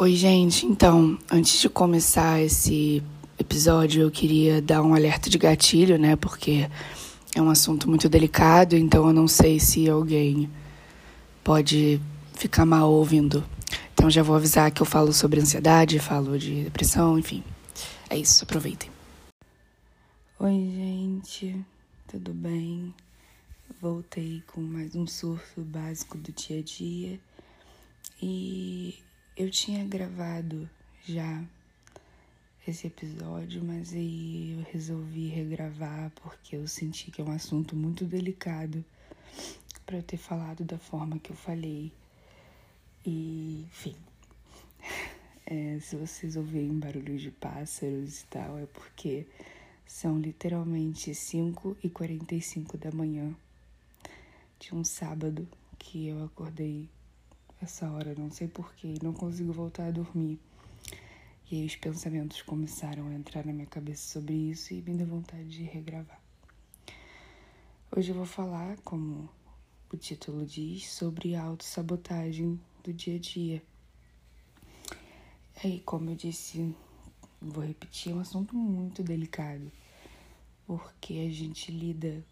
Oi, gente. Então, antes de começar esse episódio, eu queria dar um alerta de gatilho, né? Porque é um assunto muito delicado, então eu não sei se alguém pode ficar mal ouvindo. Então já vou avisar que eu falo sobre ansiedade, falo de depressão, enfim. É isso, aproveitem. Oi, gente. Tudo bem? Voltei com mais um surto básico do dia a dia. E eu tinha gravado já esse episódio, mas aí eu resolvi regravar porque eu senti que é um assunto muito delicado para eu ter falado da forma que eu falei. E, enfim, é, se vocês ouvirem barulhos de pássaros e tal, é porque são literalmente 5 e 45 da manhã de um sábado que eu acordei essa hora, não sei porquê, não consigo voltar a dormir. E aí os pensamentos começaram a entrar na minha cabeça sobre isso e me deu vontade de regravar. Hoje eu vou falar, como o título diz, sobre autossabotagem do dia a dia. Aí, como eu disse, vou repetir, é um assunto muito delicado, porque a gente lida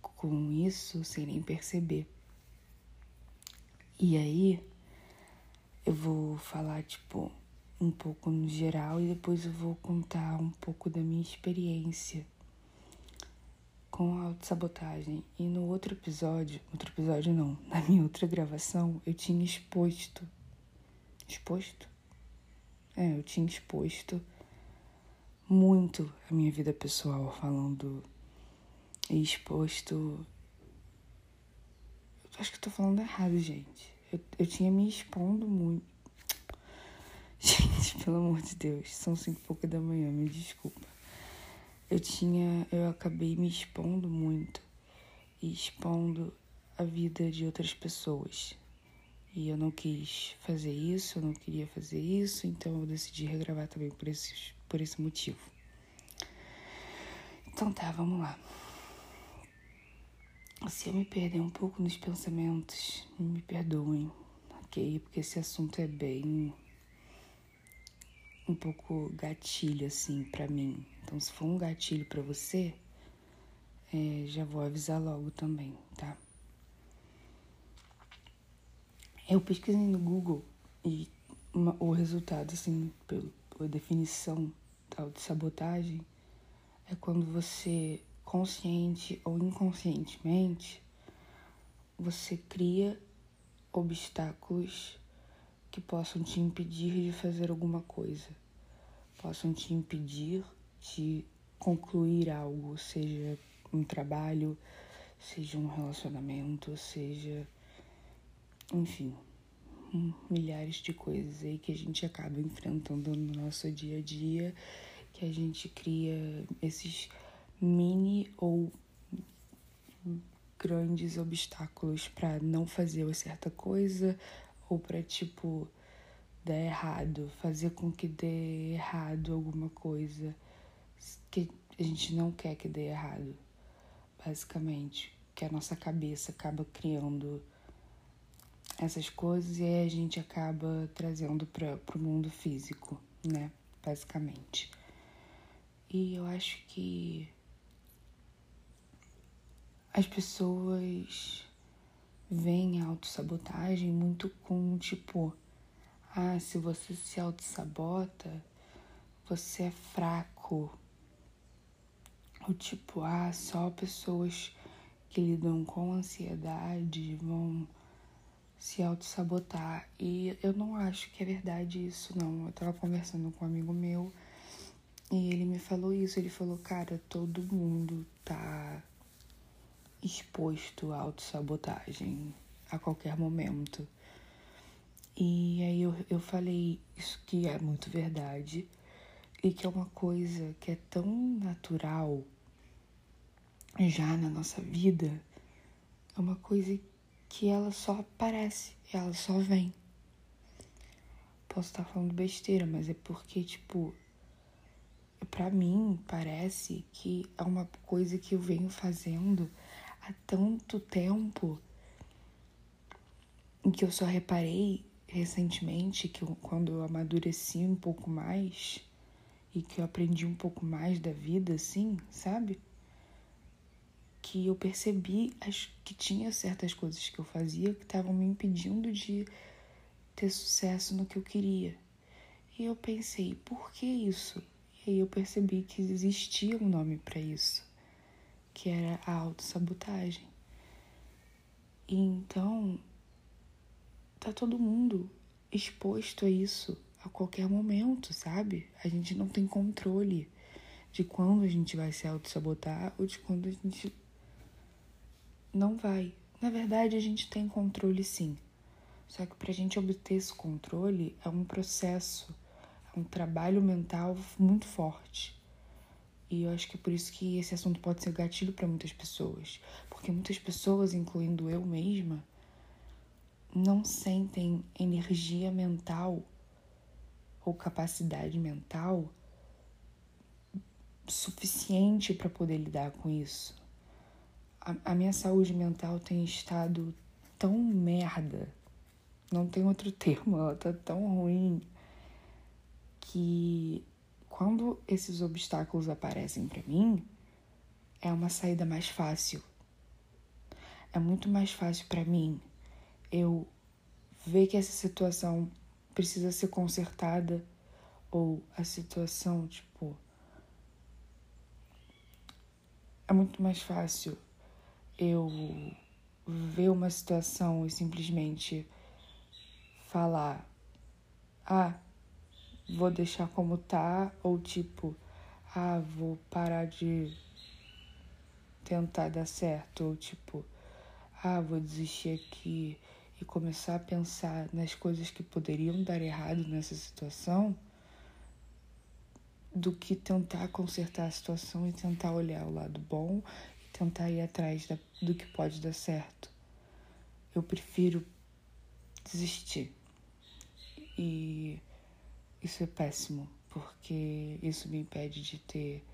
com isso sem nem perceber. E aí, eu vou falar, tipo, um pouco no geral e depois eu vou contar um pouco da minha experiência com a autossabotagem. E no outro episódio, outro episódio não, na minha outra gravação, eu tinha exposto. Exposto? É, eu tinha exposto muito a minha vida pessoal, falando. E exposto. Acho que eu tô falando errado, gente. Eu, eu tinha me expondo muito. Gente, pelo amor de Deus, são cinco e pouca da manhã, me desculpa. Eu tinha. Eu acabei me expondo muito e expondo a vida de outras pessoas. E eu não quis fazer isso, eu não queria fazer isso, então eu decidi regravar também por, esse por esse motivo. Então tá, vamos lá. Se eu me perder um pouco nos pensamentos, me perdoem, ok? Porque esse assunto é bem. um pouco gatilho, assim, para mim. Então, se for um gatilho para você, é, já vou avisar logo também, tá? Eu pesquisei no Google e uma, o resultado, assim, pela definição tal de sabotagem, é quando você consciente ou inconscientemente, você cria obstáculos que possam te impedir de fazer alguma coisa, possam te impedir de concluir algo, seja um trabalho, seja um relacionamento, seja, enfim, milhares de coisas aí que a gente acaba enfrentando no nosso dia a dia, que a gente cria esses mini ou grandes obstáculos para não fazer uma certa coisa ou para tipo dar errado, fazer com que dê errado alguma coisa que a gente não quer que dê errado, basicamente, que a nossa cabeça acaba criando essas coisas e aí a gente acaba trazendo para o mundo físico, né, basicamente. E eu acho que as pessoas veem a autossabotagem muito com tipo, ah, se você se autossabota, você é fraco. Ou tipo, ah, só pessoas que lidam com ansiedade vão se autossabotar. E eu não acho que é verdade isso, não. Eu tava conversando com um amigo meu e ele me falou isso. Ele falou, cara, todo mundo tá exposto à autossabotagem a qualquer momento. E aí eu, eu falei isso que é muito verdade e que é uma coisa que é tão natural já na nossa vida, é uma coisa que ela só aparece, ela só vem. Posso estar falando besteira, mas é porque, tipo, para mim parece que é uma coisa que eu venho fazendo há tanto tempo em que eu só reparei recentemente que eu, quando eu amadureci um pouco mais e que eu aprendi um pouco mais da vida, assim, sabe? Que eu percebi as, que tinha certas coisas que eu fazia que estavam me impedindo de ter sucesso no que eu queria. E eu pensei, por que isso? E aí eu percebi que existia um nome para isso, que era a autossabotagem. E então tá todo mundo exposto a isso a qualquer momento, sabe? A gente não tem controle de quando a gente vai se auto-sabotar ou de quando a gente não vai. Na verdade, a gente tem controle sim. Só que para a gente obter esse controle é um processo, é um trabalho mental muito forte. E eu acho que é por isso que esse assunto pode ser gatilho para muitas pessoas. Porque muitas pessoas, incluindo eu mesma, não sentem energia mental ou capacidade mental suficiente para poder lidar com isso. A, a, minha saúde mental tem estado tão merda, não tem outro termo, ela tá tão ruim que quando esses obstáculos aparecem para mim, é uma saída mais fácil. É muito mais fácil para mim eu ver que essa situação precisa ser consertada ou a situação, tipo, é muito mais fácil eu ver uma situação e simplesmente falar: "Ah, vou deixar como tá", ou tipo: "Ah, vou parar de tentar dar certo", ou tipo: "Ah, vou desistir aqui" e começar a pensar nas coisas que poderiam dar errado nessa situação, do que tentar consertar a situação e tentar olhar o lado bom e tentar ir atrás da, do que pode dar certo. Eu prefiro desistir. E isso é péssimo, porque isso me impede de ter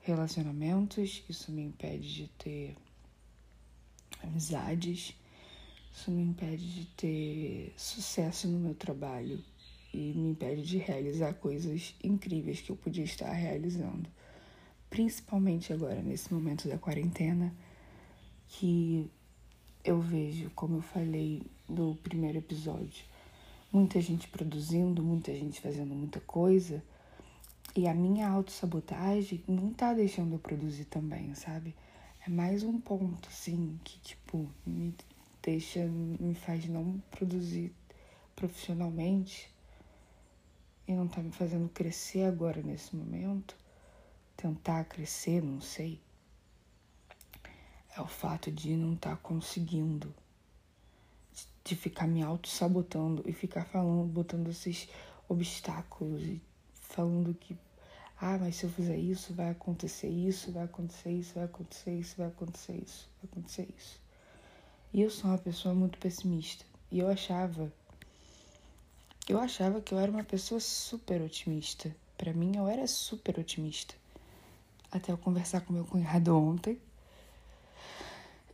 relacionamentos, isso me impede de ter amizades isso me impede de ter sucesso no meu trabalho e me impede de realizar coisas incríveis que eu podia estar realizando. Principalmente agora, nesse momento da quarentena, que eu vejo, como eu falei no primeiro episódio, muita gente produzindo, muita gente fazendo muita coisa. E a minha autossabotagem não tá deixando eu produzir também, sabe? É mais um ponto, assim, que, tipo, me deixa, me faz não produzir profissionalmente e não tá me fazendo crescer agora nesse momento, tentar crescer, não sei, é o fato de não estar tá conseguindo, de ficar me auto-sabotando e ficar falando, botando esses obstáculos e falando que, ah, mas se eu fizer isso, vai acontecer isso, vai acontecer isso, vai acontecer isso, vai acontecer isso, vai acontecer isso. E eu sou uma pessoa muito pessimista. E eu achava. Eu achava que eu era uma pessoa super otimista. Para mim, eu era super otimista. Até eu conversar com meu cunhado ontem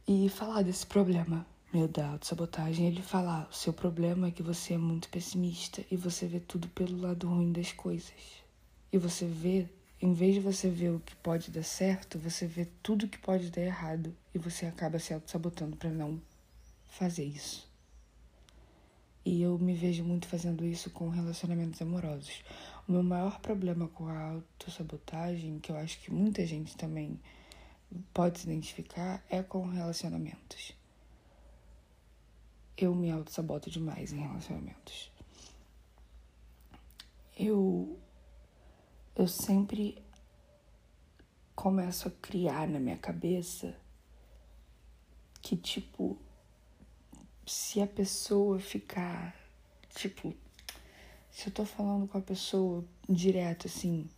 e falar desse problema meu da autossabotagem. Ele falar: o seu problema é que você é muito pessimista e você vê tudo pelo lado ruim das coisas. E você vê em vez de você ver o que pode dar certo, você vê tudo que pode dar errado e você acaba se auto-sabotando para não fazer isso. E eu me vejo muito fazendo isso com relacionamentos amorosos. O meu maior problema com a autossabotagem, que eu acho que muita gente também pode se identificar, é com relacionamentos. Eu me auto-saboto demais em relacionamentos. Eu, eu sempre começo a criar na minha cabeça que, tipo, se a pessoa ficar, tipo, se eu tô falando com a pessoa direto, assim,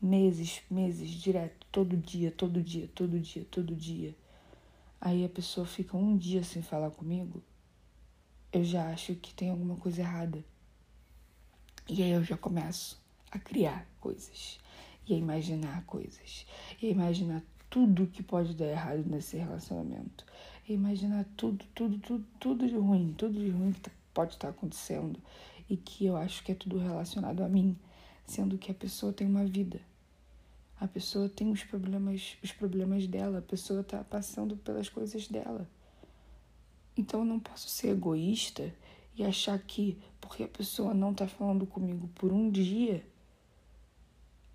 meses, meses, direto, todo dia, todo dia, todo dia, todo dia, aí a pessoa fica um dia sem falar comigo, eu já acho que tem alguma coisa errada. E aí eu já começo a criar coisas, e a imaginar coisas, e a imaginar tudo que pode dar errado nesse relacionamento. E imaginar tudo, tudo, tudo, tudo de ruim, tudo de ruim que pode estar acontecendo e que eu acho que é tudo relacionado a mim, sendo que a pessoa tem uma vida. A pessoa tem os problemas, os problemas dela, a pessoa está passando pelas coisas dela. Então eu não posso ser egoísta e achar que porque a pessoa não está falando comigo por um dia,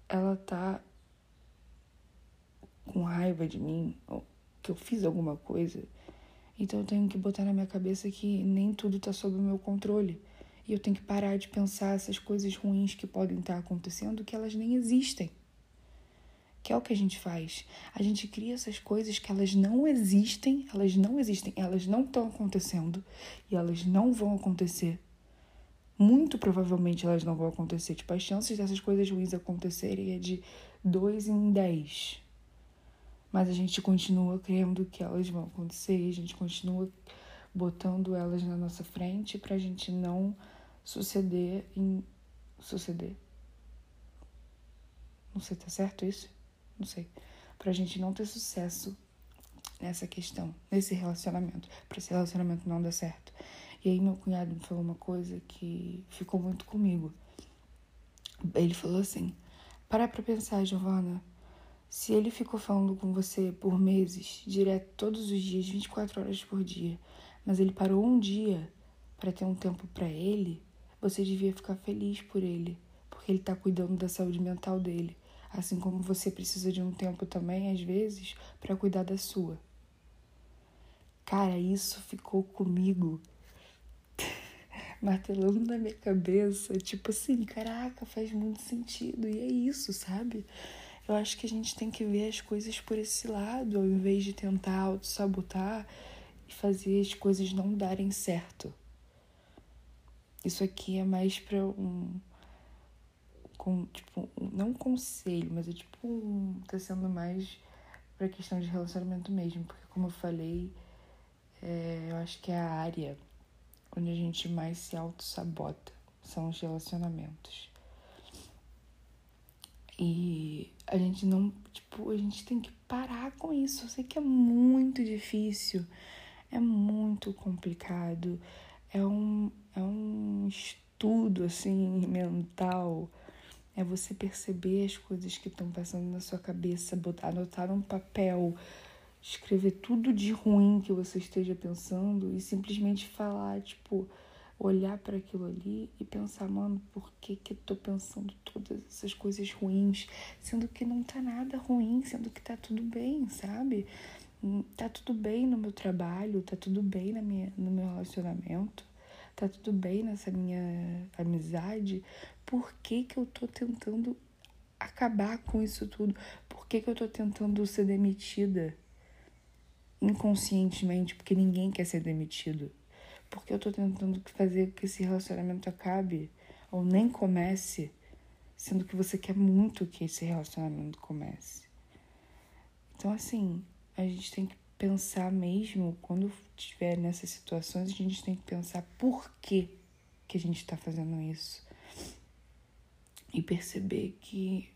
ela está com raiva de mim, ou que eu fiz alguma coisa. Então eu tenho que botar na minha cabeça que nem tudo está sob o meu controle. E eu tenho que parar de pensar essas coisas ruins que podem estar acontecendo, que elas nem existem que é o que a gente faz. A gente cria essas coisas que elas não existem, elas não existem, elas não estão acontecendo e elas não vão acontecer. Muito provavelmente elas não vão acontecer. Tipo, as chances dessas coisas ruins acontecerem é de 2 em 10. Mas a gente continua crendo que elas vão acontecer, a gente continua botando elas na nossa frente pra gente não suceder em. suceder. Não sei, tá certo isso? Não sei, pra gente não ter sucesso nessa questão, nesse relacionamento, para esse relacionamento não dar certo. E aí meu cunhado me falou uma coisa que ficou muito comigo. Ele falou assim: "Para pra pensar, Giovana, se ele ficou falando com você por meses, direto todos os dias, 24 horas por dia, mas ele parou um dia para ter um tempo para ele, você devia ficar feliz por ele, porque ele tá cuidando da saúde mental dele. Assim como você precisa de um tempo também, às vezes, para cuidar da sua. Cara, isso ficou comigo martelando na minha cabeça, tipo assim, caraca, faz muito sentido. E é isso, sabe? Eu acho que a gente tem que ver as coisas por esse lado, ao invés de tentar auto-sabotar e fazer as coisas não darem certo. Isso aqui é mais para um com, tipo, não um conselho, mas é tipo um, tá sendo mais pra questão de relacionamento mesmo, porque como eu falei, é, eu acho que é a área onde a gente mais se auto-sabota, são os relacionamentos. E a gente não, tipo, a gente tem que parar com isso. Eu sei que é muito difícil, é muito complicado, é um, é um estudo, assim, mental é você perceber as coisas que estão passando na sua cabeça, botar, anotar um papel, escrever tudo de ruim que você esteja pensando e simplesmente falar, tipo, olhar para aquilo ali e pensar, mano, por que que eu tô pensando todas essas coisas ruins, sendo que não tá nada ruim, sendo que tá tudo bem, sabe? Hum, tá tudo bem no meu trabalho, tá tudo bem na minha, no meu relacionamento tá tudo bem nessa minha amizade, por que, que eu tô tentando acabar com isso tudo? Por que, que eu tô tentando ser demitida? Inconscientemente, porque ninguém quer ser demitido. Porque eu tô tentando fazer que esse relacionamento acabe ou nem comece, sendo que você quer muito que esse relacionamento comece. Então, assim, a gente tem que pensar mesmo, quando estiver nessas situações, a gente tem que pensar por que, que a gente está fazendo isso. E perceber que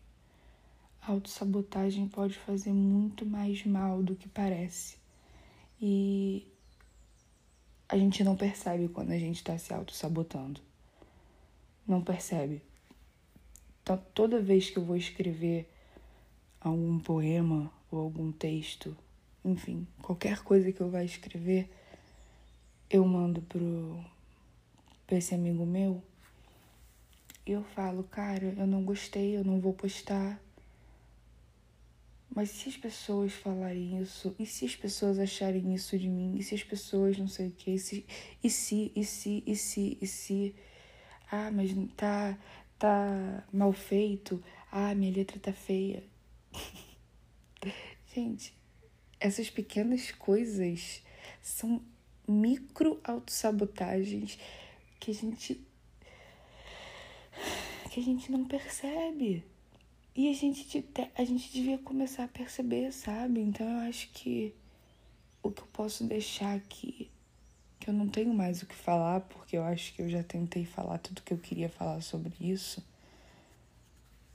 a autossabotagem pode fazer muito mais mal do que parece. E a gente não percebe quando a gente está se auto-sabotando. Não percebe. Então, toda vez que eu vou escrever algum poema ou algum texto enfim, qualquer coisa que eu vá escrever, eu mando pro pra esse amigo meu e eu falo, cara, eu não gostei, eu não vou postar. Mas se as pessoas falarem isso, e se as pessoas acharem isso de mim, e se as pessoas não sei o que, e se, e se, e se, e se, e se, ah, mas tá, tá mal feito, ah, minha letra tá feia. Gente, essas pequenas coisas são micro autossabotagens que a gente que a gente não percebe. E a gente, a gente devia começar a perceber, sabe? Então eu acho que o que eu posso deixar aqui, que eu não tenho mais o que falar, porque eu acho que eu já tentei falar tudo que eu queria falar sobre isso.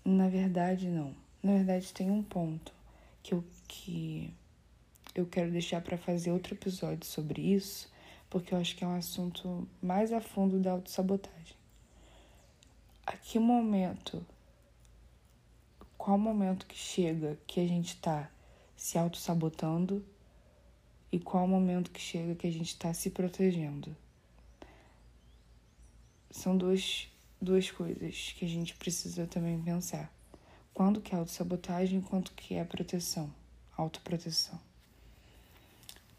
Na verdade, não. Na verdade, tem um ponto que eu que eu quero deixar para fazer outro episódio sobre isso, porque eu acho que é um assunto mais a fundo da autossabotagem. A que momento, qual momento que chega que a gente tá se autossabotando e qual momento que chega que a gente está se protegendo? São duas, duas coisas que a gente precisa também pensar. Quando que é autossabotagem e quanto que é proteção, autoproteção.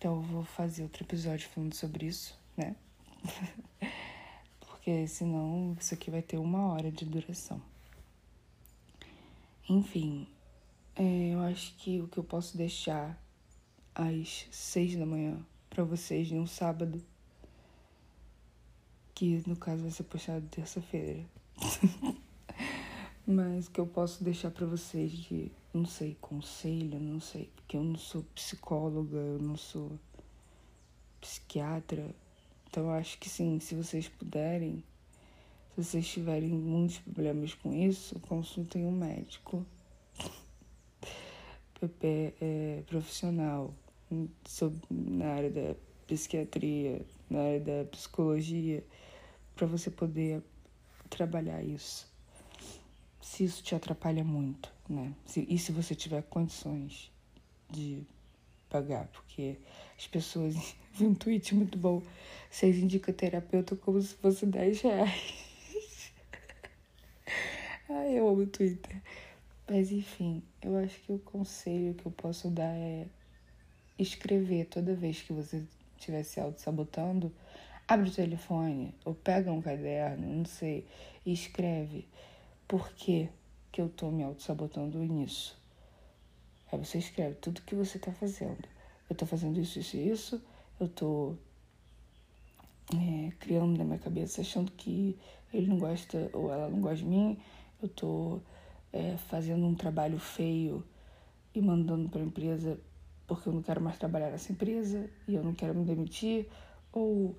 Então eu vou fazer outro episódio falando sobre isso, né? Porque senão isso aqui vai ter uma hora de duração. Enfim, é, eu acho que o que eu posso deixar às seis da manhã para vocês num sábado, que no caso vai ser postado terça-feira. Mas que eu posso deixar para vocês de, não sei, conselho, não sei, porque eu não sou psicóloga, eu não sou psiquiatra. Então acho que sim, se vocês puderem, se vocês tiverem muitos problemas com isso, consultem um médico. PP é profissional na área da psiquiatria, na área da psicologia, para você poder trabalhar isso se isso te atrapalha muito, né? Se, e se você tiver condições de pagar, porque as pessoas. Vi um tweet muito bom. Vocês indicam terapeuta como se fosse 10 reais. Ai, eu amo o Twitter. Mas enfim, eu acho que o conselho que eu posso dar é escrever toda vez que você estiver se auto-sabotando. Abre o telefone ou pega um caderno, não sei, e escreve por que, que eu tô me auto-sabotando nisso? Aí você escreve tudo que você tá fazendo. Eu tô fazendo isso, isso e isso. Eu tô é, criando na minha cabeça, achando que ele não gosta ou ela não gosta de mim. Eu tô é, fazendo um trabalho feio e mandando para a empresa porque eu não quero mais trabalhar nessa empresa e eu não quero me demitir. Ou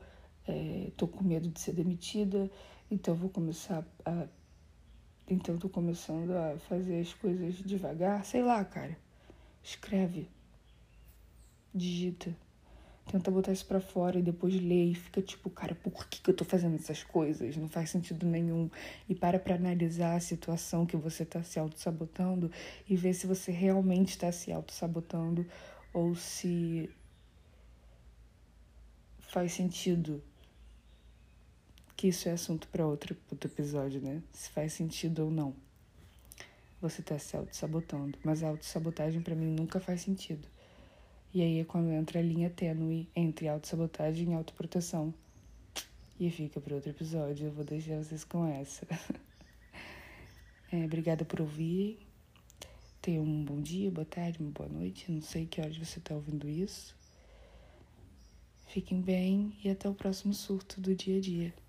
estou é, com medo de ser demitida, então eu vou começar a então tô começando a fazer as coisas devagar, sei lá, cara. Escreve. Digita. Tenta botar isso pra fora e depois lê e fica tipo, cara, por que, que eu tô fazendo essas coisas? Não faz sentido nenhum. E para pra analisar a situação que você tá se auto-sabotando e ver se você realmente está se auto-sabotando ou se faz sentido que isso é assunto para outro, outro episódio, né? Se faz sentido ou não. Você tá se auto-sabotando. Mas a auto-sabotagem para mim nunca faz sentido. E aí é quando entra a linha tênue entre auto-sabotagem e autoproteção. E fica para outro episódio, eu vou deixar vocês com essa. é, obrigada por ouvir. Tenha um bom dia, boa tarde, uma boa noite. Não sei que horas você está ouvindo isso. Fiquem bem e até o próximo surto do dia a dia.